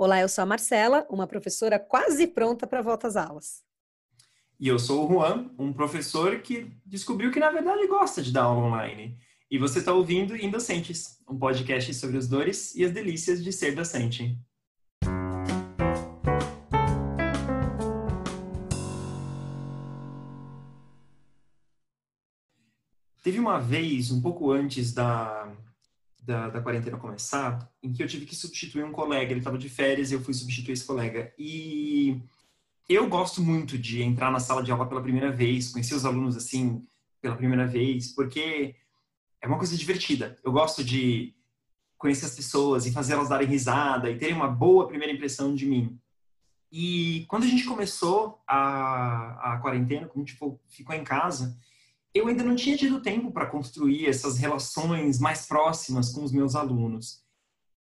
Olá, eu sou a Marcela, uma professora quase pronta para volta às aulas. E eu sou o Juan, um professor que descobriu que na verdade gosta de dar aula online. E você está ouvindo Indocentes, um podcast sobre as dores e as delícias de ser docente. Teve uma vez, um pouco antes da, da, da, quarentena começar, em que eu tive que substituir um colega. Ele estava de férias e eu fui substituir esse colega. E eu gosto muito de entrar na sala de aula pela primeira vez, conhecer os alunos assim pela primeira vez, porque é uma coisa divertida. Eu gosto de conhecer as pessoas e fazer elas darem risada e terem uma boa primeira impressão de mim. E quando a gente começou a, a quarentena, a gente ficou em casa, eu ainda não tinha tido tempo para construir essas relações mais próximas com os meus alunos.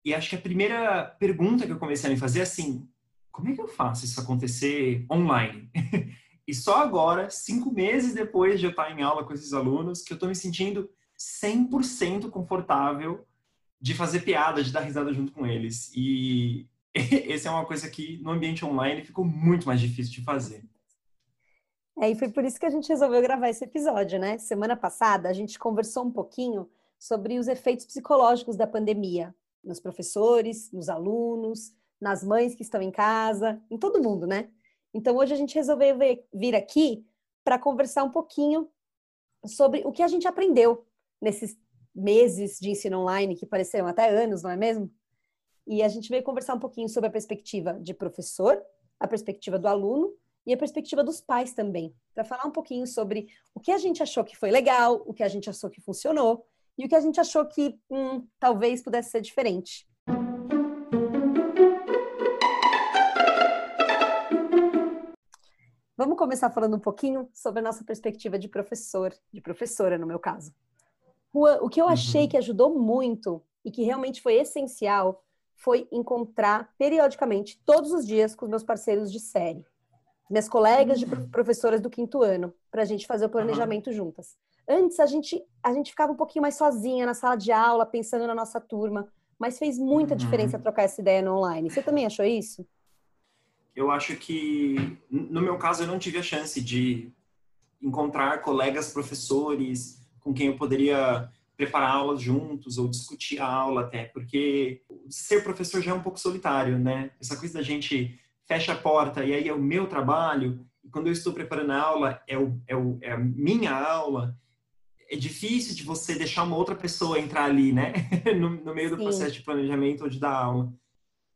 E acho que a primeira pergunta que eu comecei a me fazer é assim: como é que eu faço isso acontecer online? e só agora, cinco meses depois de eu estar em aula com esses alunos, que eu estou me sentindo 100% confortável de fazer piada, de dar risada junto com eles. E essa é uma coisa que no ambiente online ficou muito mais difícil de fazer. É, e foi por isso que a gente resolveu gravar esse episódio, né? Semana passada a gente conversou um pouquinho sobre os efeitos psicológicos da pandemia nos professores, nos alunos, nas mães que estão em casa, em todo mundo, né? Então hoje a gente resolveu vir aqui para conversar um pouquinho sobre o que a gente aprendeu nesses meses de ensino online que pareceram até anos, não é mesmo? E a gente veio conversar um pouquinho sobre a perspectiva de professor, a perspectiva do aluno e a perspectiva dos pais também, para falar um pouquinho sobre o que a gente achou que foi legal, o que a gente achou que funcionou e o que a gente achou que hum, talvez pudesse ser diferente. Vamos começar falando um pouquinho sobre a nossa perspectiva de professor, de professora no meu caso. o que eu achei uhum. que ajudou muito e que realmente foi essencial foi encontrar periodicamente, todos os dias, com os meus parceiros de série minhas colegas de uhum. professoras do quinto ano, para a gente fazer o planejamento juntas. Antes a gente a gente ficava um pouquinho mais sozinha na sala de aula, pensando na nossa turma, mas fez muita uhum. diferença trocar essa ideia no online. Você também achou isso? Eu acho que no meu caso eu não tive a chance de encontrar colegas professores com quem eu poderia preparar aulas juntos ou discutir a aula até, porque ser professor já é um pouco solitário, né? Essa coisa da gente fecha a porta e aí é o meu trabalho, e quando eu estou preparando a aula, é, o, é, o, é a minha aula, é difícil de você deixar uma outra pessoa entrar ali, né? no, no, meio do Sim. processo de planejamento ou de dar aula.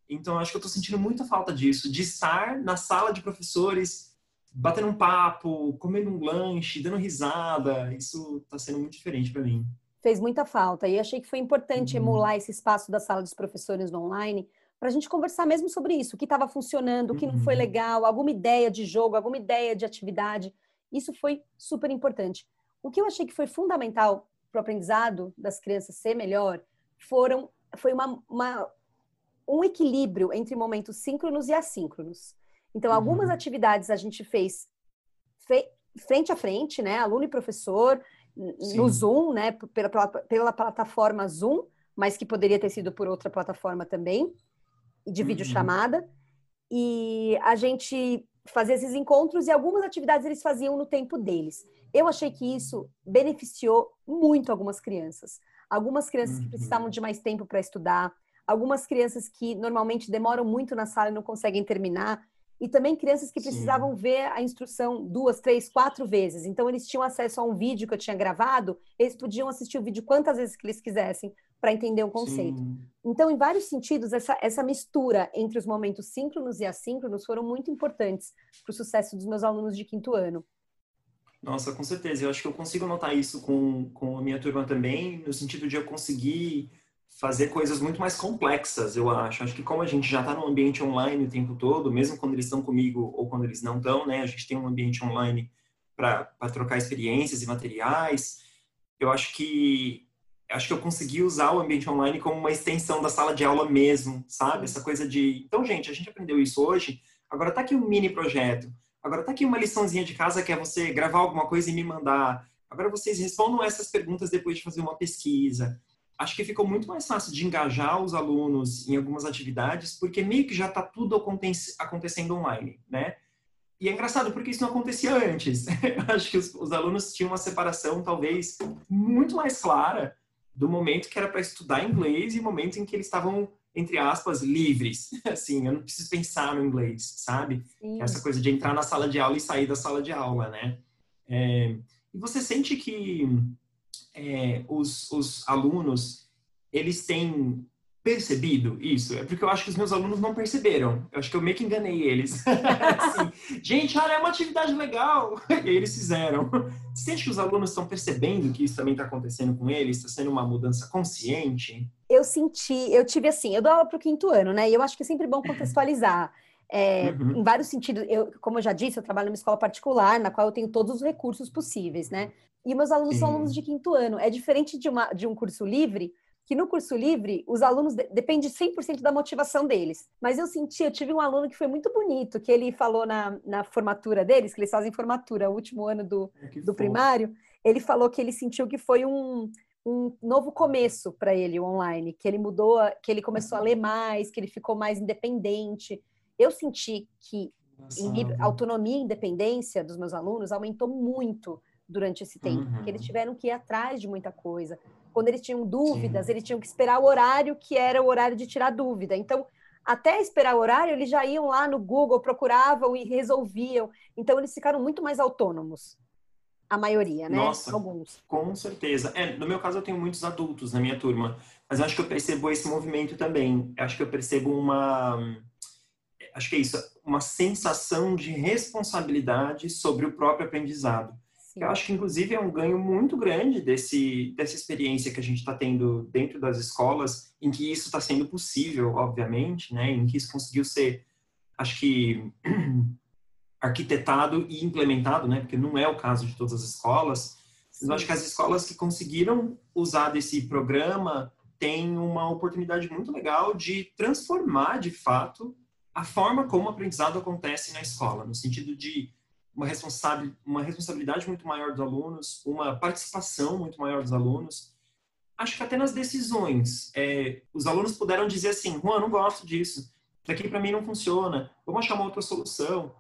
Então, acho que eu estou sentindo muita falta disso, de estar na sala de professores, batendo um papo, comendo um lanche, dando risada. Isso está sendo muito diferente para mim. Fez muita falta. E achei que foi importante uhum. emular esse espaço da sala dos professores no online, para a gente conversar mesmo sobre isso, o que estava funcionando, o que não foi uhum. legal, alguma ideia de jogo, alguma ideia de atividade. Isso foi super importante. O que eu achei que foi fundamental para o aprendizado das crianças ser melhor foram foi uma, uma, um equilíbrio entre momentos síncronos e assíncronos. Então, algumas uhum. atividades a gente fez fe, frente a frente, né, aluno e professor, Sim. no Zoom, né, pela, pela, pela plataforma Zoom, mas que poderia ter sido por outra plataforma também de videochamada. Uhum. E a gente fazia esses encontros e algumas atividades eles faziam no tempo deles. Eu achei que isso beneficiou muito algumas crianças. Algumas crianças que precisavam de mais tempo para estudar, algumas crianças que normalmente demoram muito na sala e não conseguem terminar, e também crianças que precisavam Sim. ver a instrução duas, três, quatro vezes. Então, eles tinham acesso a um vídeo que eu tinha gravado, eles podiam assistir o vídeo quantas vezes que eles quisessem, para entender o conceito. Sim. Então, em vários sentidos, essa, essa mistura entre os momentos síncronos e assíncronos foram muito importantes para o sucesso dos meus alunos de quinto ano. Nossa, com certeza. Eu acho que eu consigo notar isso com, com a minha turma também, no sentido de eu conseguir fazer coisas muito mais complexas, eu acho. Acho que como a gente já está no ambiente online o tempo todo, mesmo quando eles estão comigo ou quando eles não estão, né? A gente tem um ambiente online para trocar experiências e materiais. Eu acho que acho que eu consegui usar o ambiente online como uma extensão da sala de aula mesmo, sabe? Essa coisa de, então, gente, a gente aprendeu isso hoje, agora tá aqui um mini projeto, agora tá aqui uma liçãozinha de casa que é você gravar alguma coisa e me mandar. Agora vocês respondam essas perguntas depois de fazer uma pesquisa. Acho que ficou muito mais fácil de engajar os alunos em algumas atividades, porque meio que já está tudo acontecendo online, né? E é engraçado porque isso não acontecia antes. Eu acho que os, os, alunos tinham uma separação talvez muito mais clara do momento que era para estudar inglês e o momento em que eles estavam entre aspas livres. Assim, eu não preciso pensar no inglês, sabe? Essa coisa de entrar na sala de aula e sair da sala de aula, né? É, e você sente que é, os, os alunos eles têm percebido isso? É porque eu acho que os meus alunos não perceberam. Eu acho que eu meio que enganei eles. assim, gente, olha, é uma atividade legal. E aí eles fizeram. Você sente que os alunos estão percebendo que isso também está acontecendo com eles? Está sendo uma mudança consciente? Eu senti, eu tive assim, eu dou aula para o quinto ano, né? E eu acho que é sempre bom contextualizar. É, uhum. Em vários sentidos, eu, como eu já disse, eu trabalho numa escola particular, na qual eu tenho todos os recursos possíveis, né? E meus alunos Sim. são alunos de quinto ano. É diferente de, uma, de um curso livre, que no curso livre, os alunos, de, depende 100% da motivação deles. Mas eu senti, eu tive um aluno que foi muito bonito, que ele falou na, na formatura deles, que eles fazem formatura, o último ano do, é do primário, ele falou que ele sentiu que foi um, um novo começo para ele, o online, que ele mudou, que ele começou a ler mais, que ele ficou mais independente. Eu senti que em, autonomia e independência dos meus alunos aumentou muito durante esse tempo, uhum. porque eles tiveram que ir atrás de muita coisa. Quando eles tinham dúvidas, Sim. eles tinham que esperar o horário que era o horário de tirar dúvida. Então, até esperar o horário, eles já iam lá no Google, procuravam e resolviam. Então, eles ficaram muito mais autônomos. A maioria, né? Nossa, Alguns. Com certeza. É, no meu caso, eu tenho muitos adultos na minha turma, mas eu acho que eu percebo esse movimento também. Eu acho que eu percebo uma. Acho que é isso, uma sensação de responsabilidade sobre o próprio aprendizado. Sim. Eu acho que, inclusive, é um ganho muito grande desse, dessa experiência que a gente está tendo dentro das escolas, em que isso está sendo possível, obviamente, né? em que isso conseguiu ser, acho que, arquitetado e implementado, né? porque não é o caso de todas as escolas. Mas eu acho que as escolas que conseguiram usar desse programa têm uma oportunidade muito legal de transformar, de fato, a forma como o aprendizado acontece na escola, no sentido de uma, responsabil, uma responsabilidade muito maior dos alunos, uma participação muito maior dos alunos. Acho que até nas decisões, é, os alunos puderam dizer assim, Juan, não gosto disso, daqui para mim não funciona, vamos achar uma outra solução.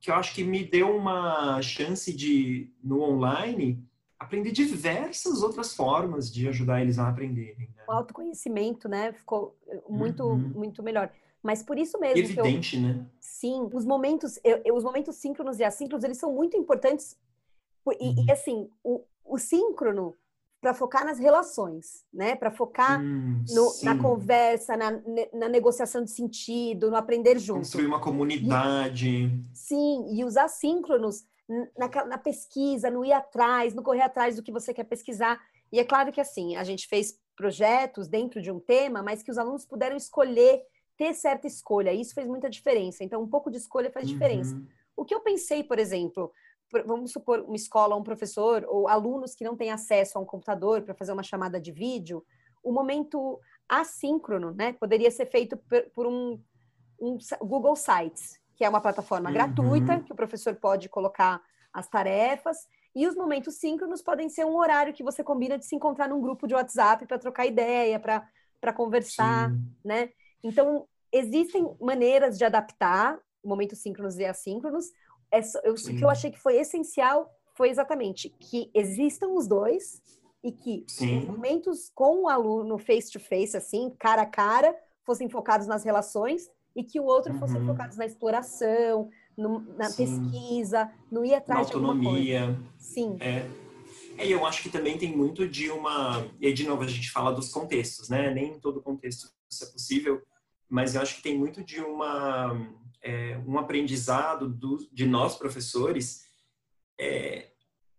Que eu acho que me deu uma chance de, no online, aprender diversas outras formas de ajudar eles a aprenderem. Né? O autoconhecimento, né, ficou muito, uhum. muito melhor. Mas por isso mesmo. Evidente, eu, né? Sim, os momentos, eu, eu, os momentos síncronos e assíncronos, eles são muito importantes. E, uhum. e assim, o, o síncrono para focar nas relações, né? Para focar hum, no, na conversa, na, na, negociação de sentido, no aprender junto. Construir uma comunidade. E, sim, e os assíncronos na, na, pesquisa, no ir atrás, no correr atrás do que você quer pesquisar. E é claro que assim, a gente fez projetos dentro de um tema, mas que os alunos puderam escolher ter certa escolha. Isso fez muita diferença. Então, um pouco de escolha faz diferença. Uhum. O que eu pensei, por exemplo, vamos supor uma escola, um professor ou alunos que não têm acesso a um computador para fazer uma chamada de vídeo, o momento assíncrono, né, poderia ser feito por, um, um, Google Sites, que é uma plataforma uhum. gratuita que o professor pode colocar as tarefas. E os momentos síncronos podem ser um horário que você combina de se encontrar num grupo de WhatsApp para trocar ideia, para conversar, Sim. né? Então, existem maneiras de adaptar momentos síncronos e assíncronos. É o que eu achei que foi essencial foi exatamente que existam os dois e que Sim. os momentos com o aluno face to face, assim, cara a cara, fossem focados nas relações e que o outro uhum. fossem focados na exploração, no, na Sim. pesquisa, no ir atrás na autonomia. Sim. É. É, eu acho que também tem muito de uma. E aí, de novo, a gente fala dos contextos, né? Nem em todo contexto isso é possível, mas eu acho que tem muito de uma, é, um aprendizado do, de nós professores é,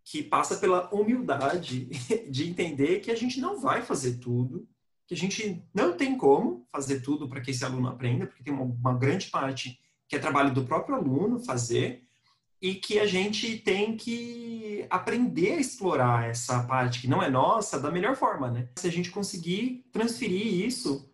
que passa pela humildade de entender que a gente não vai fazer tudo, que a gente não tem como fazer tudo para que esse aluno aprenda, porque tem uma, uma grande parte que é trabalho do próprio aluno fazer, e que a gente tem que aprender a explorar essa parte que não é nossa da melhor forma, né? Se a gente conseguir transferir isso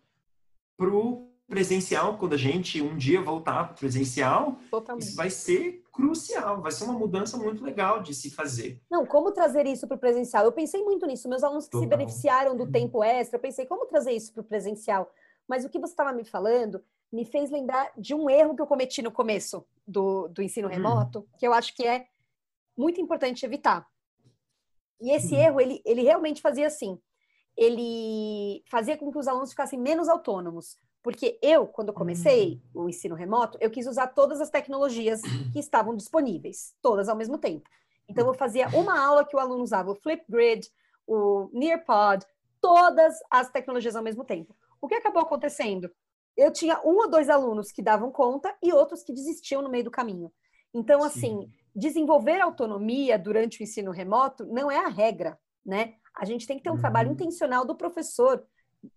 pro presencial, quando a gente um dia voltar para o presencial, Totalmente. isso vai ser crucial, vai ser uma mudança muito legal de se fazer. Não, como trazer isso para o presencial? Eu pensei muito nisso. Meus alunos que Total. se beneficiaram do tempo extra, eu pensei, como trazer isso para o presencial? Mas o que você estava me falando me fez lembrar de um erro que eu cometi no começo do, do ensino hum. remoto, hum. que eu acho que é muito importante evitar. E esse hum. erro, ele, ele realmente fazia assim. Ele fazia com que os alunos ficassem menos autônomos. Porque eu, quando comecei hum. o ensino remoto, eu quis usar todas as tecnologias que estavam disponíveis, todas ao mesmo tempo. Então, eu fazia uma aula que o aluno usava o Flipgrid, o Nearpod, todas as tecnologias ao mesmo tempo. O que acabou acontecendo? Eu tinha um ou dois alunos que davam conta e outros que desistiam no meio do caminho. Então, assim, desenvolver autonomia durante o ensino remoto não é a regra, né? A gente tem que ter um uhum. trabalho intencional do professor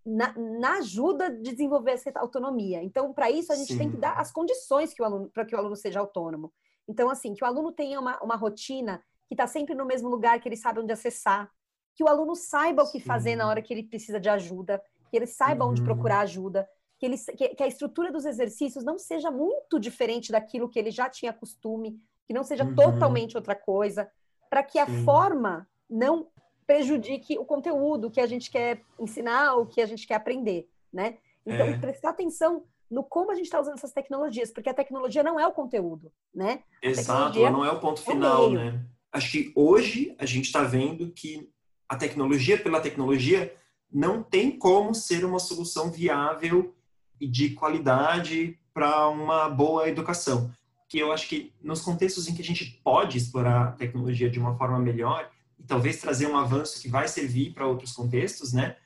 na, na, ajuda de desenvolver essa autonomia. Então, para isso, a gente Sim. tem que dar as condições que o aluno, para que o aluno seja autônomo. Então, assim, que o aluno tenha uma, uma rotina que está sempre no mesmo lugar, que ele sabe onde acessar, que o aluno saiba o que Sim. fazer na hora que ele precisa de ajuda, que ele saiba uhum. onde procurar ajuda, que, ele, que, que, a estrutura dos exercícios não seja muito diferente daquilo que ele já tinha costume, que não seja uhum. totalmente outra coisa, para que a forma não prejudique o conteúdo que a gente quer ensinar, o que a gente quer aprender, né? Então, é. prestar atenção no como a gente está usando essas tecnologias, porque a tecnologia não é o conteúdo, né? Exato, ela não é o ponto é final, né? Acho que hoje a gente está vendo que a tecnologia pela tecnologia não tem como ser uma solução viável e de qualidade para uma boa educação. Que eu acho que nos contextos em que a gente pode explorar a tecnologia de uma forma melhor, e talvez trazer um avanço que vai servir para outros contextos, né?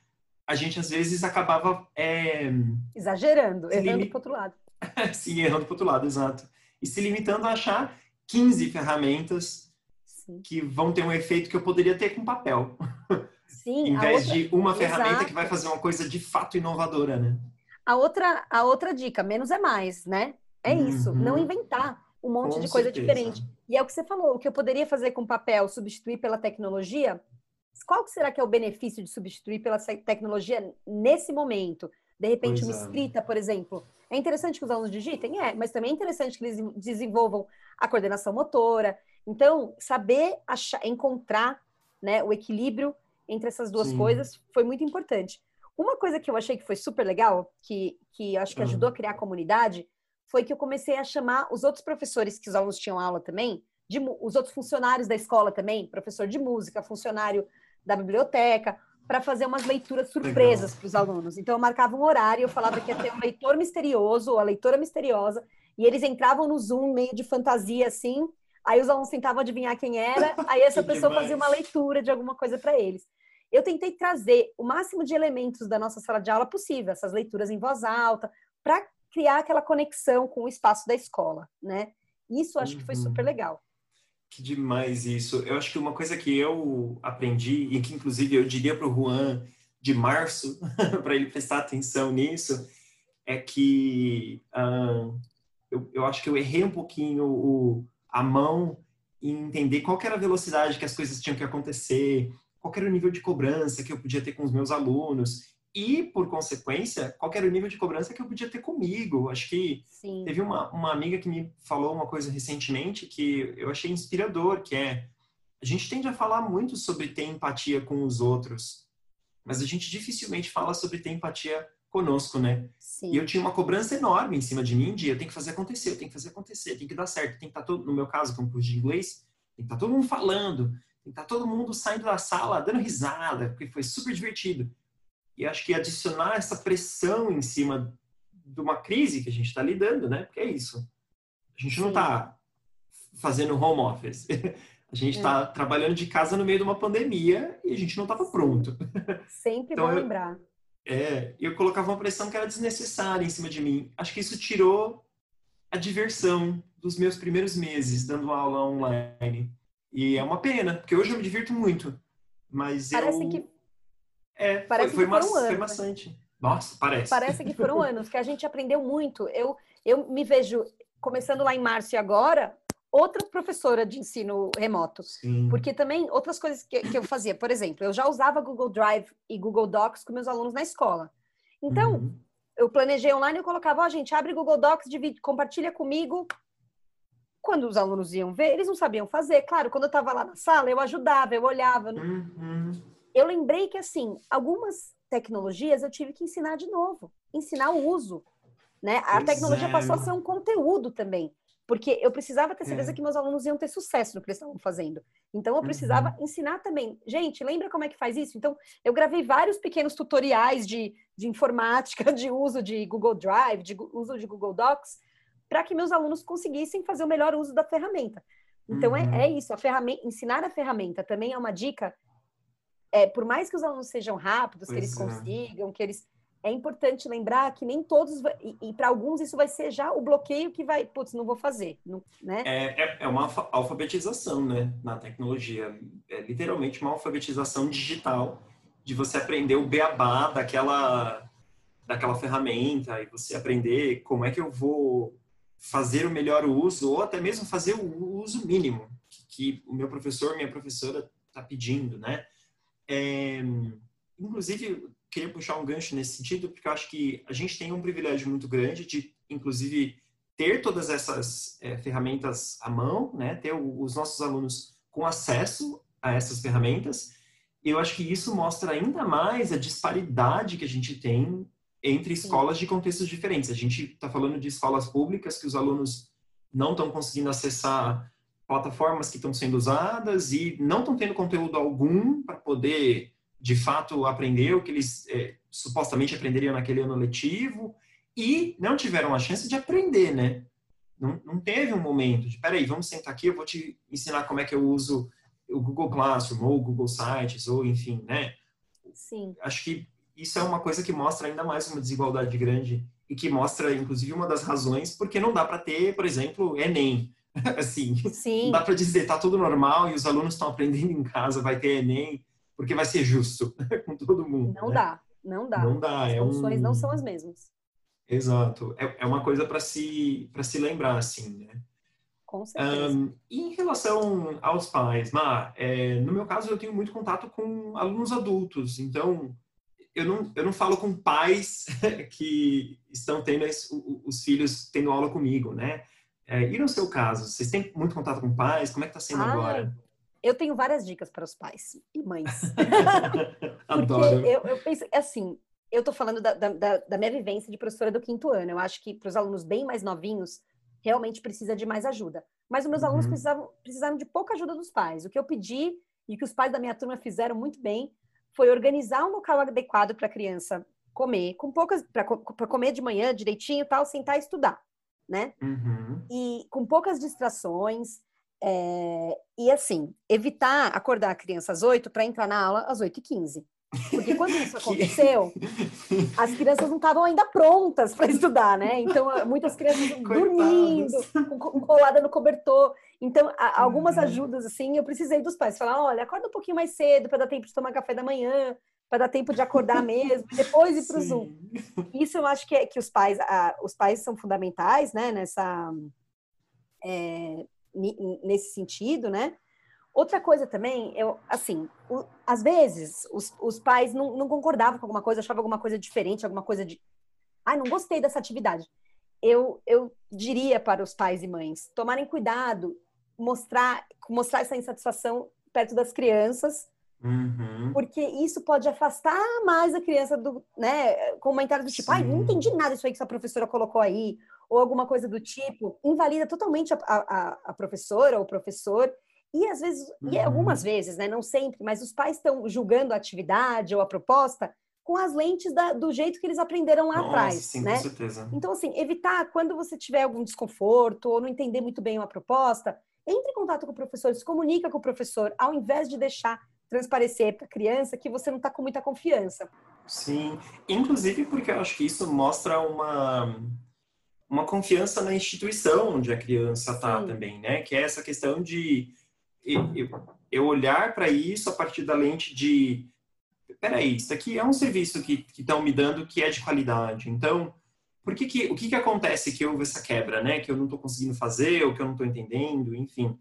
A gente às vezes acabava é... exagerando, errando lim... para outro lado. Sim, errando para outro lado, exato. E se limitando a achar 15 ferramentas Sim. que vão ter um efeito que eu poderia ter com papel. Sim, em vez outra... de uma ferramenta exato. que vai fazer uma coisa de fato inovadora, né? A outra, a outra dica, menos é mais, né? É uhum. isso, não inventar um monte Com de coisa certeza. diferente. E é o que você falou, o que eu poderia fazer com papel, substituir pela tecnologia, qual será que é o benefício de substituir pela tecnologia nesse momento? De repente, pois uma é. escrita, por exemplo. É interessante que os alunos digitem? É, mas também é interessante que eles desenvolvam a coordenação motora. Então, saber achar, encontrar né, o equilíbrio entre essas duas Sim. coisas foi muito importante. Uma coisa que eu achei que foi super legal, que, que acho que ajudou a criar a comunidade, foi que eu comecei a chamar os outros professores que os alunos tinham aula também, de, os outros funcionários da escola também, professor de música, funcionário da biblioteca, para fazer umas leituras surpresas para os alunos. Então eu marcava um horário, eu falava que ia ter um leitor misterioso ou a leitora misteriosa, e eles entravam no Zoom meio de fantasia assim, aí os alunos tentavam adivinhar quem era, aí essa pessoa demais. fazia uma leitura de alguma coisa para eles. Eu tentei trazer o máximo de elementos da nossa sala de aula possível, essas leituras em voz alta, para criar aquela conexão com o espaço da escola, né? Isso acho que foi uhum. super legal. Que demais isso. Eu acho que uma coisa que eu aprendi, e que inclusive eu diria para o Juan de março, para ele prestar atenção nisso, é que uh, eu, eu acho que eu errei um pouquinho o, a mão em entender qual era a velocidade que as coisas tinham que acontecer, qual era o nível de cobrança que eu podia ter com os meus alunos e, por consequência, qual era o nível de cobrança que eu podia ter comigo. Acho que Sim. teve uma, uma amiga que me falou uma coisa recentemente que eu achei inspirador, que é a gente tende a falar muito sobre ter empatia com os outros, mas a gente dificilmente fala sobre ter empatia conosco, né? Sim. E eu tinha uma cobrança enorme em cima de mim de eu tenho que fazer acontecer, eu tenho que fazer acontecer, tem que dar certo, tem que estar tá todo, no meu caso, que é um curso de inglês, tem que estar tá todo mundo falando, tem que estar tá todo mundo saindo da sala dando risada, porque foi super divertido. E acho que adicionar essa pressão em cima de uma crise que a gente está lidando, né? Porque é isso. A gente não está fazendo home office. A gente está é. trabalhando de casa no meio de uma pandemia e a gente não estava pronto. Sempre então, bom eu, lembrar. É, eu colocava uma pressão que era desnecessária em cima de mim. Acho que isso tirou a diversão dos meus primeiros meses dando aula online. E é uma pena, porque hoje eu me divirto muito. Mas Parece eu... que é, parece foi, foi, que foram anos. Foi bastante. Nossa, parece. Parece que foram anos, que a gente aprendeu muito. Eu, eu me vejo, começando lá em março e agora, outra professora de ensino remoto. Sim. Porque também, outras coisas que, que, eu fazia, por exemplo, eu já usava Google Drive e Google Docs com meus alunos na escola. Então, uhum. eu planejei online, eu colocava, ó, oh, gente, abre Google Docs, divide, compartilha comigo. Quando os alunos iam ver, eles não sabiam fazer. Claro, quando eu estava lá na sala, eu ajudava, eu olhava. Uhum. Eu lembrei que, assim, algumas tecnologias eu tive que ensinar de novo, ensinar o uso. Né? A pois tecnologia é. passou a ser um conteúdo também, porque eu precisava ter certeza é. que meus alunos iam ter sucesso no que eles estavam fazendo. Então eu precisava uhum. ensinar também. Gente, lembra como é que faz isso? Então eu gravei vários pequenos tutoriais de, de informática, de uso de Google Drive, de uso de Google Docs, para que meus alunos conseguissem fazer o melhor uso da ferramenta. Então é, uhum. é, é isso, a ferramenta, ensinar a ferramenta também é uma dica. É, por mais que os alunos sejam rápidos, pois que eles é. consigam, que eles é importante lembrar que nem todos, e, e para alguns isso vai ser já o bloqueio que vai, putz, não vou fazer, não, né? É, é, é, uma alfabetização, né, na tecnologia. É literalmente uma alfabetização digital de você aprender o beabá daquela, daquela ferramenta e você aprender como é que eu vou fazer o melhor uso ou até mesmo fazer o uso mínimo que, que o meu professor, minha professora está pedindo, né? É, inclusive, queria puxar um gancho nesse sentido, porque eu acho que a gente tem um privilégio muito grande de, inclusive, ter todas essas é, ferramentas à mão, né? Ter o, os nossos alunos com acesso a essas ferramentas. E eu acho que isso mostra ainda mais a disparidade que a gente tem entre escolas de contextos diferentes. A gente está falando de escolas públicas que os alunos não estão conseguindo acessar plataformas que estão sendo usadas e não estão tendo conteúdo algum para poder de fato aprender o que eles é, supostamente aprenderiam naquele ano letivo e não tiveram a chance de aprender, né? Não, não teve um momento de, peraí, vamos sentar aqui, eu vou te ensinar como é que eu uso o Google Classroom ou o Google Sites ou enfim, né? Sim. Acho que isso é uma coisa que mostra ainda mais uma desigualdade grande e que mostra, inclusive, uma das razões porque não dá para ter, por exemplo, Enem. assim, Sim. não dá para dizer tá tudo normal e os alunos estão aprendendo em casa, vai ter Enem porque vai ser justo com todo mundo. Não né? dá, não dá. Não dá. As é condições um... não são as mesmas. Exato. É, é uma coisa para se, para se lembrar, assim, né? Com certeza. Um, em relação aos pais, Mar, é, no meu caso eu tenho muito contato com alunos adultos, então eu não, eu não falo com pais que estão tendo os, os filhos tendo aula comigo, né? É, e no seu caso, vocês têm muito contato com pais? Como é que está sendo ah, agora? Eu tenho várias dicas para os pais e mães. Adoro. eu, eu penso, assim, eu estou falando da, da, da, minha vivência de professora do quinto ano. Eu acho que para os alunos bem mais novinhos, realmente precisa de mais ajuda. Mas os meus uhum. alunos precisavam, precisaram de pouca ajuda dos pais. O que eu pedi e que os pais da minha turma fizeram muito bem foi organizar um local adequado para a criança comer, com poucas para comer de manhã direitinho, tal, sentar e estudar, né? Uhum. E com poucas distrações, é, e assim, evitar acordar a criança às 8 para entrar na aula às 8h15. Porque quando isso aconteceu, as crianças não estavam ainda prontas para estudar, né? Então, muitas crianças dormindo, colada no cobertor. Então, algumas uhum. ajudas, assim, eu precisei dos pais. Falar, olha, acorda um pouquinho mais cedo para dar tempo de tomar café da manhã, para dar tempo de acordar mesmo, depois ir para o Zoom. Isso eu acho que, é, que os pais, os pais são fundamentais, né? Nessa... É, nesse sentido, né? Outra coisa também, eu, assim, o, às vezes os, os pais não, não, concordavam com alguma coisa, achavam alguma coisa diferente, alguma coisa de. Ai, não gostei dessa atividade. Eu, eu diria para os pais e mães tomarem cuidado, mostrar, mostrar essa insatisfação perto das crianças, uhum. porque isso pode afastar mais a criança do, né, comentários do tipo, ai, não entendi nada isso aí que sua professora colocou aí, ou alguma coisa do tipo, invalida totalmente a, a, a professora ou o professor. E às vezes, uhum. e algumas vezes, né, não sempre, mas os pais estão julgando a atividade ou a proposta com as lentes da, do jeito que eles aprenderam lá Nossa, atrás, sim, né? Com certeza. Então, assim, evitar quando você tiver algum desconforto ou não entender muito bem uma proposta, entre em contato com o professor, se comunica com o professor, ao invés de deixar transparecer para a criança que você não está com muita confiança. Sim, inclusive porque eu acho que isso mostra uma uma confiança na instituição onde a criança está também, né? Que é essa questão de eu, eu olhar para isso a partir da lente de peraí, isso aqui é um serviço que estão me dando que é de qualidade. Então, por que que, o que que acontece que houve essa quebra, né? Que eu não estou conseguindo fazer, ou que eu não estou entendendo, enfim.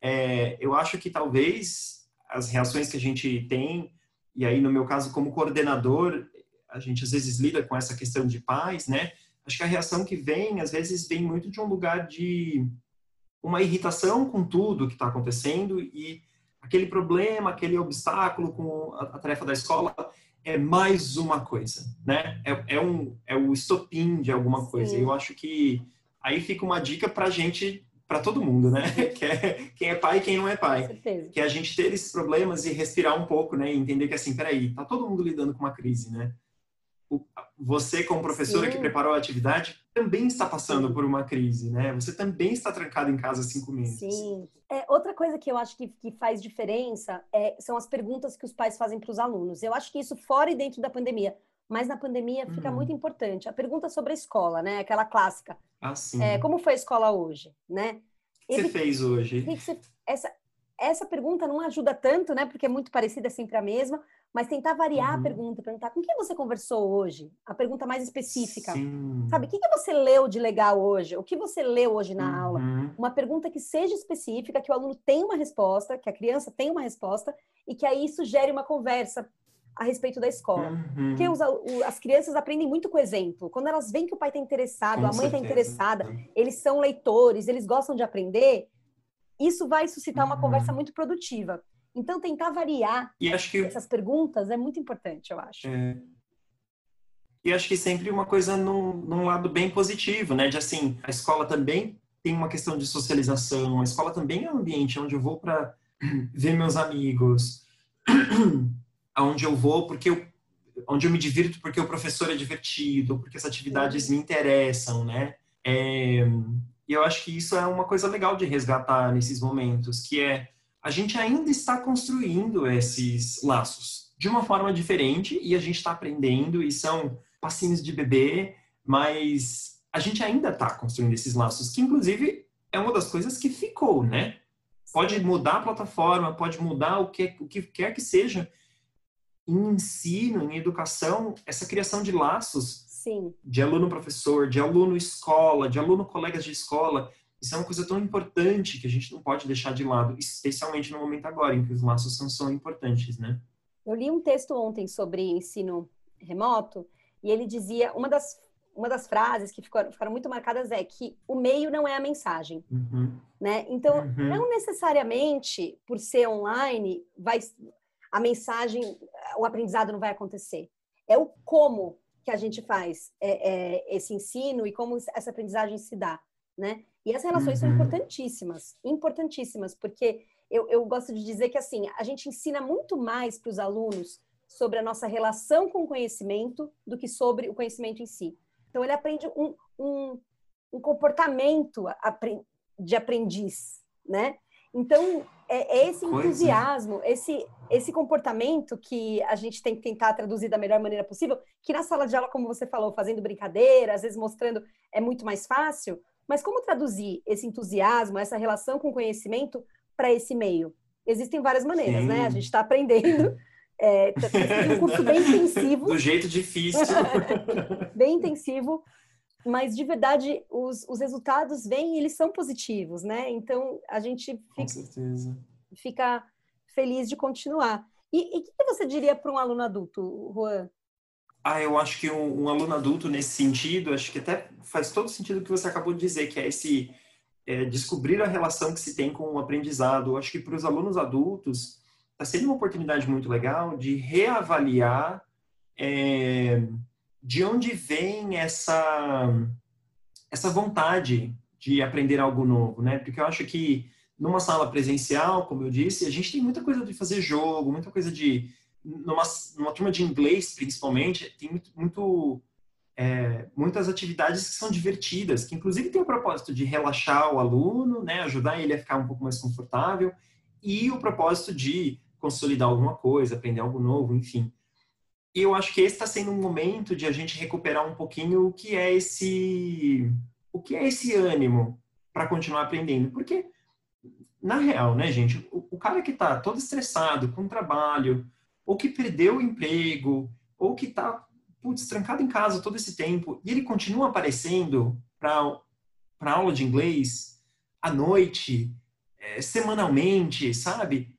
É, eu acho que talvez as reações que a gente tem, e aí no meu caso como coordenador, a gente às vezes lida com essa questão de pais, né? Acho que a reação que vem, às vezes, vem muito de um lugar de uma irritação com tudo que está acontecendo e aquele problema, aquele obstáculo com a, a, tarefa da escola é mais uma coisa, né? É, é um é o estopim de alguma coisa. Sim. Eu acho que aí fica uma dica para a gente, para todo mundo, né? Que é, quem é pai e quem não é pai. Que é a gente ter esses problemas e respirar um pouco, né? E entender que assim, peraí, tá todo mundo lidando com uma crise, né? você, como professora Sim. que preparou a atividade, também está passando Sim. por uma crise, né? Você também está trancado em casa há cinco meses. Sim. É, outra coisa que eu acho que, que faz diferença é, são as perguntas que os pais fazem para os alunos. Eu acho que isso fora e dentro da pandemia, mas na pandemia fica hum. muito importante. A pergunta sobre a escola, né? Aquela clássica. Ah, sim. É, como foi a escola hoje, né? O que você fez hoje? Que você, essa, essa pergunta não ajuda tanto, né? Porque é muito parecida, sempre a mesma mas tentar variar uhum. a pergunta, perguntar com quem você conversou hoje? A pergunta mais específica. Sim. Sabe, o que, que você leu de legal hoje? O que você leu hoje na uhum. aula? Uma pergunta que seja específica, que o aluno tenha uma resposta, que a criança tenha uma resposta, e que aí isso gere uma conversa a respeito da escola. Uhum. Porque os, as crianças aprendem muito com exemplo. Quando elas veem que o pai está interessado, com a mãe está interessada, eles são leitores, eles gostam de aprender, isso vai suscitar uma conversa uhum. muito produtiva. Então, tentar variar que... essas perguntas é muito importante, eu acho. É. E acho que sempre uma coisa num, num, lado bem positivo, né? De assim, a escola também tem uma questão de socialização, a escola também é um ambiente onde eu vou para ver meus amigos, aonde eu vou porque eu, onde eu me divirto porque o professor é divertido, porque as atividades me interessam, né? É, e eu acho que isso é uma coisa legal de resgatar nesses momentos, que é a gente ainda está construindo esses laços de uma forma diferente e a gente está aprendendo e são passinhos de bebê, mas a gente ainda está construindo esses laços, que inclusive é uma das coisas que ficou, né? Pode mudar a plataforma, pode mudar o que, o que quer que seja. Em ensino, em educação, essa criação de laços Sim. de aluno-professor, de aluno-escola, de aluno-colegas de escola, isso é uma coisa tão importante que a gente não pode deixar de lado, especialmente no momento agora, em que os laços são, são importantes, né? Eu li um texto ontem sobre ensino remoto e ele dizia, uma das, uma das frases que ficaram, ficaram muito marcadas é que o meio não é a mensagem, uhum. né? Então, uhum. não necessariamente, por ser online, vai a mensagem, o aprendizado não vai acontecer. É o como que a gente faz é, é, esse ensino e como essa aprendizagem se dá, né? E as relações uhum. são importantíssimas, importantíssimas, porque eu, eu gosto de dizer que assim a gente ensina muito mais para os alunos sobre a nossa relação com o conhecimento do que sobre o conhecimento em si. Então ele aprende um, um, um comportamento de aprendiz, né? Então é, é esse entusiasmo, esse esse comportamento que a gente tem que tentar traduzir da melhor maneira possível, que na sala de aula, como você falou, fazendo brincadeira, às vezes mostrando, é muito mais fácil, mas como traduzir esse entusiasmo, essa relação com o conhecimento para esse meio? Existem várias maneiras, Sim. né? A gente está aprendendo. É, tá um curso bem intensivo. Do jeito difícil. bem intensivo, mas de verdade os, os resultados vêm e eles são positivos, né? Então a gente fica, fica feliz de continuar. E o que você diria para um aluno adulto, Juan? Ah, eu acho que um, um, aluno adulto nesse sentido, acho que até faz todo sentido o que você acabou de dizer, que é esse é, descobrir a relação que se tem com o aprendizado. Eu acho que para os alunos adultos está sendo uma oportunidade muito legal de reavaliar é, de onde vem essa essa vontade de aprender algo novo, né? Porque eu acho que numa sala presencial, como eu disse, a gente tem muita coisa de fazer jogo, muita coisa de numa, numa turma de inglês, principalmente, tem muito, muito é, muitas atividades que são divertidas, que inclusive tem o propósito de relaxar o aluno, né, ajudar ele a ficar um pouco mais confortável, e o propósito de consolidar alguma coisa, aprender algo novo, enfim. E eu acho que esse está sendo um momento de a gente recuperar um pouquinho o que é esse, o que é esse ânimo para continuar aprendendo, porque na real, né, gente, o, o cara que está todo estressado com o trabalho, ou que perdeu o emprego, ou que está putz, trancado em casa todo esse tempo, e ele continua aparecendo para aula de inglês à noite, é, semanalmente, sabe?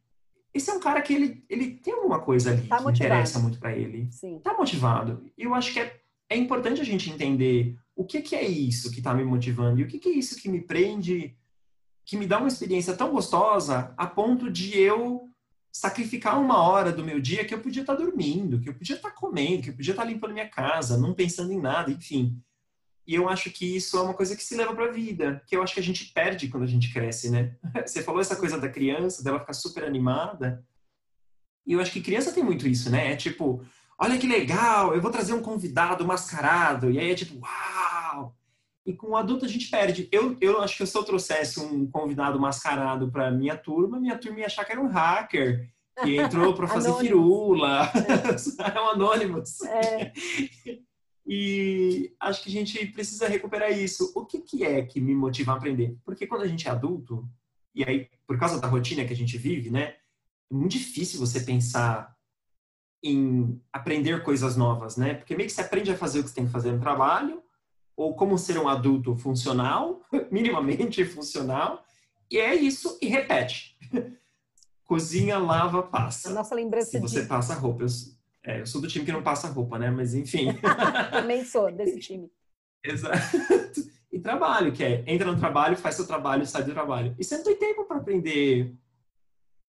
Esse é um cara que ele, ele tem alguma coisa ali tá que motivado. interessa muito para ele. Sim. Tá motivado. E eu acho que é, é importante a gente entender o que, que é isso que está me motivando e o que, que é isso que me prende, que me dá uma experiência tão gostosa a ponto de eu sacrificar uma hora do meu dia que eu podia estar tá dormindo, que eu podia estar tá comendo, que eu podia estar tá limpando minha casa, não pensando em nada, enfim. E eu acho que isso é uma coisa que se leva para a vida, que eu acho que a gente perde quando a gente cresce, né? Você falou essa coisa da criança, dela ficar super animada. E eu acho que criança tem muito isso, né? É tipo, olha que legal, eu vou trazer um convidado mascarado. E aí é tipo, uau! E com o adulto a gente perde. Eu, eu acho que se eu trouxesse um convidado mascarado para minha turma, minha turma ia achar que era um hacker que entrou para fazer firula. É. é um anônimos. É. E acho que a gente precisa recuperar isso. O que, que é que me motiva a aprender? Porque quando a gente é adulto, e aí, por causa da rotina que a gente vive, né? É muito difícil você pensar em aprender coisas novas, né? Porque meio que você aprende a fazer o que você tem que fazer no trabalho, ou como ser um adulto funcional, minimamente funcional, e é isso e repete. Cozinha, lava, passa. A nossa lembrança Se você de... passa roupa. Eu, é, eu sou do time que não passa roupa, né? Mas enfim. Também sou desse time. Exato. E trabalho, que é entra no trabalho, faz seu trabalho, sai do trabalho. E você não tem tempo para aprender,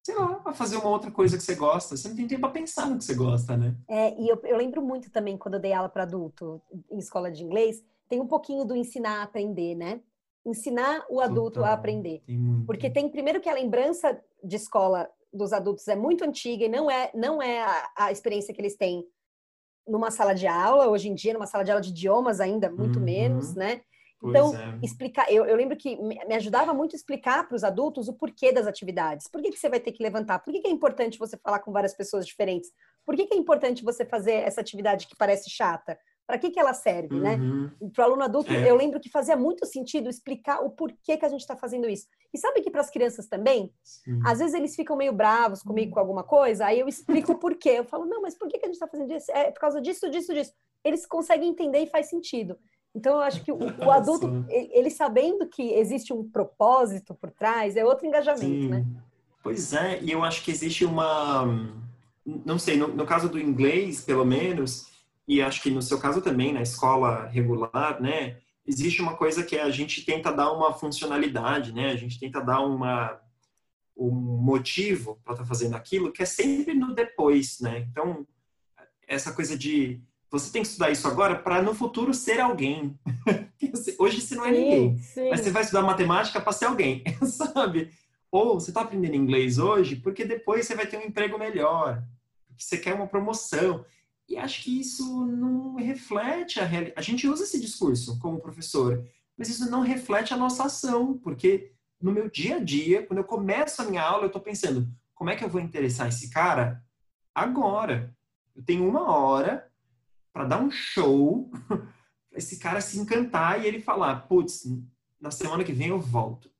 sei lá, para fazer uma outra coisa que você gosta. Você não tem tempo para pensar no que você gosta, né? É, e eu, eu lembro muito também quando eu dei aula para adulto em escola de inglês, tem um pouquinho do ensinar a aprender, né? Ensinar o adulto Total. a aprender. Tem Porque tem primeiro que a lembrança de escola dos adultos é muito antiga e não é, não é a, a, experiência que eles têm numa sala de aula, hoje em dia, numa sala de aula de idiomas ainda, muito uhum. menos, né? Então, é. explicar, eu, eu, lembro que me ajudava muito explicar para os adultos o porquê das atividades. Por que, que você vai ter que levantar? Por que, que é importante você falar com várias pessoas diferentes? Por que, que é importante você fazer essa atividade que parece chata? Para que, que ela serve, né? uhum. né? Para o aluno adulto, é. eu lembro que fazia muito sentido explicar o porquê que a gente está fazendo isso. E sabe que para as crianças também, Sim. às vezes eles ficam meio bravos comigo com alguma coisa, aí eu explico o porquê. Eu falo, não, mas por que, que a gente está fazendo isso? É por causa disso, disso, disso. Eles conseguem entender e faz sentido. Então, eu acho que o, o adulto, ele sabendo que existe um propósito por trás, é outro engajamento, Sim. né? Pois é, e eu acho que existe uma. Não sei, no, no caso do inglês, pelo menos, e acho que no seu caso também, na escola regular, né, existe uma coisa que é a gente tenta dar uma funcionalidade, né, a gente tenta dar uma um motivo para estar tá fazendo aquilo que é sempre no depois, né? Então, essa coisa de você tem que estudar isso agora para no futuro ser alguém. Hoje você não é sim, ninguém, sim. mas você vai estudar matemática para ser alguém, sabe? Ou você está aprendendo inglês hoje porque depois você vai ter um emprego melhor, porque você quer uma promoção. E acho que isso não reflete a realidade. A gente usa esse discurso como professor, mas isso não reflete a nossa ação, porque no meu dia a dia, quando eu começo a minha aula, eu estou pensando, como é que eu vou interessar esse cara agora? Eu tenho uma hora para dar um show, esse cara se encantar e ele falar, putz, na semana que vem eu volto.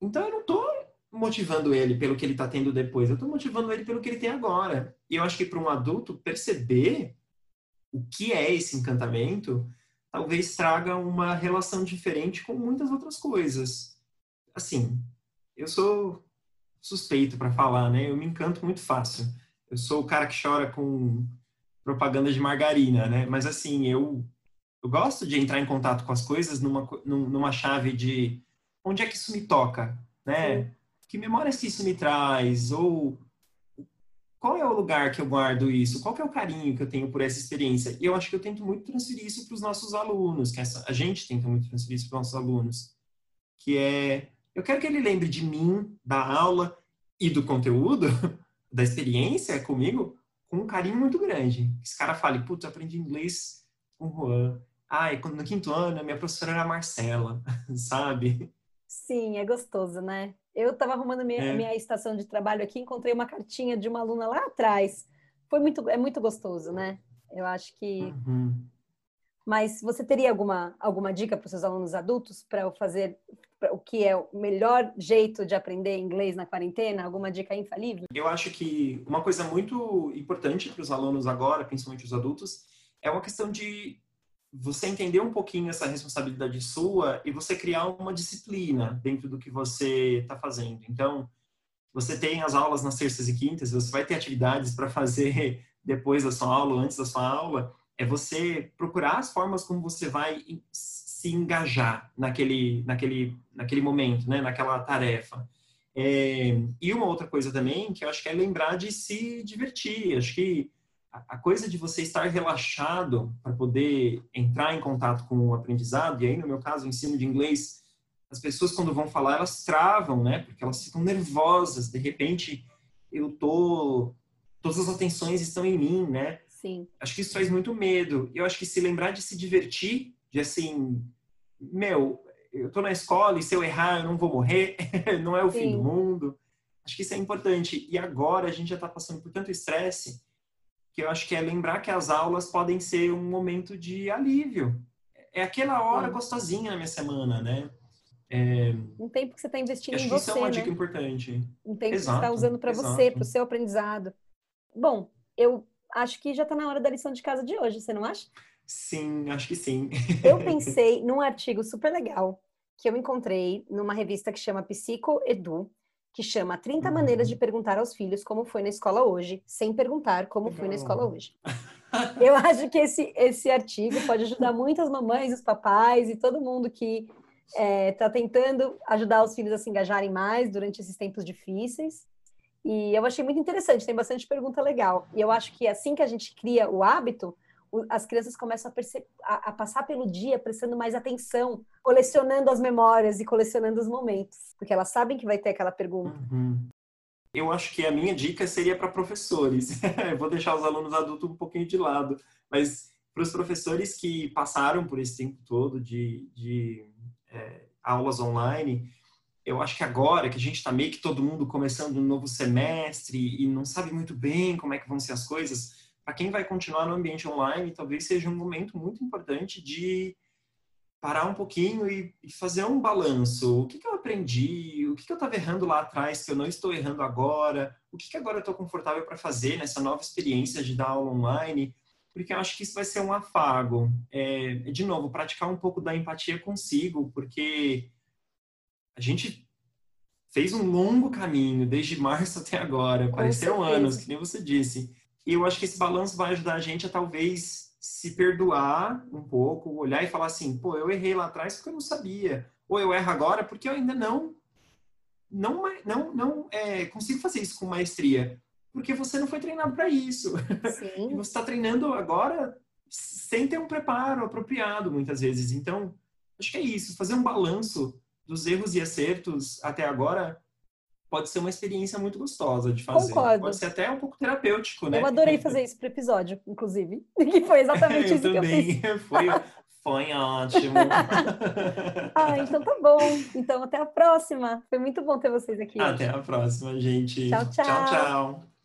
Então eu não estou motivando ele pelo que ele está tendo depois, eu estou motivando ele pelo que ele tem agora. E eu acho que para um adulto perceber o que é esse encantamento, talvez traga uma relação diferente com muitas outras coisas. Assim, eu sou suspeito para falar, né? Eu me encanto muito fácil. Eu sou o cara que chora com propaganda de margarina, né? Mas assim, eu eu gosto de entrar em contato com as coisas numa numa chave de onde é que isso me toca, né? Sim que memórias que isso me traz? Ou qual é o lugar que eu guardo isso? Qual é o carinho que eu tenho por essa experiência? E eu acho que eu tento muito transferir isso para os nossos alunos, que essa, a gente tenta muito transferir isso para os nossos alunos, que é, eu quero que ele lembre de mim, da aula e do conteúdo, da experiência comigo, com um carinho muito grande. Esse cara fale, putz, aprendi inglês com o Juan. Ai, no quinto ano, minha professora era a Marcela, sabe? Sim, é gostoso, né? Eu estava arrumando minha, é. minha estação de trabalho aqui, encontrei uma cartinha de uma aluna lá atrás. Foi muito, é muito gostoso, né? Eu acho que. Uhum. Mas você teria alguma, alguma dica para os seus alunos adultos para fazer o que é o melhor jeito de aprender inglês na quarentena? Alguma dica infalível? Eu acho que uma coisa muito importante para os alunos agora, principalmente os adultos, é uma questão de você entender um pouquinho essa responsabilidade sua e você criar uma disciplina dentro do que você está fazendo. Então, você tem as aulas nas terças e quintas, você vai ter atividades para fazer depois da sua aula, antes da sua aula, é você procurar as formas como você vai se engajar naquele, naquele, naquele momento, né? naquela tarefa. É, e uma outra coisa também, que eu acho que é lembrar de se divertir. Acho que a, coisa de você estar relaxado para poder entrar em contato com o aprendizado, e aí no meu caso, o ensino de inglês, as pessoas quando vão falar, elas travam, né? Porque elas ficam nervosas. De repente, eu tô... Todas as atenções estão em mim, né? Sim. Acho que isso traz muito medo. Eu acho que se lembrar de se divertir, de assim, meu, eu tô na escola e se eu errar eu não vou morrer, não é o Sim. fim do mundo. Acho que isso é importante. E agora a gente já está passando por tanto estresse que eu acho que é lembrar que as aulas podem ser um momento de alívio. É aquela hora gostosinha na minha semana, né? É... Um tempo que você está investindo acho em você, isso é uma né? dica importante. Um tempo exato, que você está usando para você, para o seu aprendizado. Bom, eu acho que já está na hora da lição de casa de hoje, você não acha? Sim, acho que sim. eu pensei num artigo super legal que eu encontrei numa revista que chama Psico Edu, que chama 30 uhum. maneiras de perguntar aos filhos como foi na escola hoje, sem perguntar como foi na escola hoje. eu acho que esse, esse artigo pode ajudar muitas mamães, os papais e todo mundo que está é, tá tentando ajudar os filhos a se engajarem mais durante esses tempos difíceis. E eu achei muito interessante, tem bastante pergunta legal. E eu acho que assim que a gente cria o hábito, as crianças começam a, a, a, passar pelo dia prestando mais atenção, colecionando as memórias e colecionando os momentos, porque elas sabem que vai ter aquela pergunta. Uhum. Eu acho que a minha dica seria para professores. eu vou deixar os alunos adultos um pouquinho de lado, mas para os professores que passaram por esse tempo todo de, de é, aulas online, eu acho que agora que a gente está meio que todo mundo começando um novo semestre e não sabe muito bem como é que vão ser as coisas, para quem vai continuar no ambiente online, talvez seja um momento muito importante de parar um pouquinho e, fazer um balanço. O que, que eu aprendi? O que, que eu estava errando lá atrás que eu não estou errando agora? O que, que agora eu estou confortável para fazer nessa nova experiência de dar aula online? Porque eu acho que isso vai ser um afago. É, de novo, praticar um pouco da empatia consigo, porque a gente fez um longo caminho desde março até agora, pareceram anos, que nem você disse. E eu acho que esse balanço vai ajudar a gente a talvez se perdoar um pouco, olhar e falar assim, pô, eu errei lá atrás porque eu não sabia, ou eu erro agora porque eu ainda não não não não é, consigo fazer isso com maestria, porque você não foi treinado para isso. Sim. você está treinando agora sem ter um preparo apropriado muitas vezes. Então, acho que é isso, fazer um balanço dos erros e acertos até agora pode ser uma experiência muito gostosa de fazer. Concordo. Pode ser até um pouco terapêutico, né? Eu adorei fazer isso pro episódio, inclusive. Que foi exatamente isso também. que eu fiz. Foi, foi ótimo. ah, então tá bom. Então até a próxima. Foi muito bom ter vocês aqui. Até hoje. a próxima, gente. Tchau, tchau. Tchau, tchau.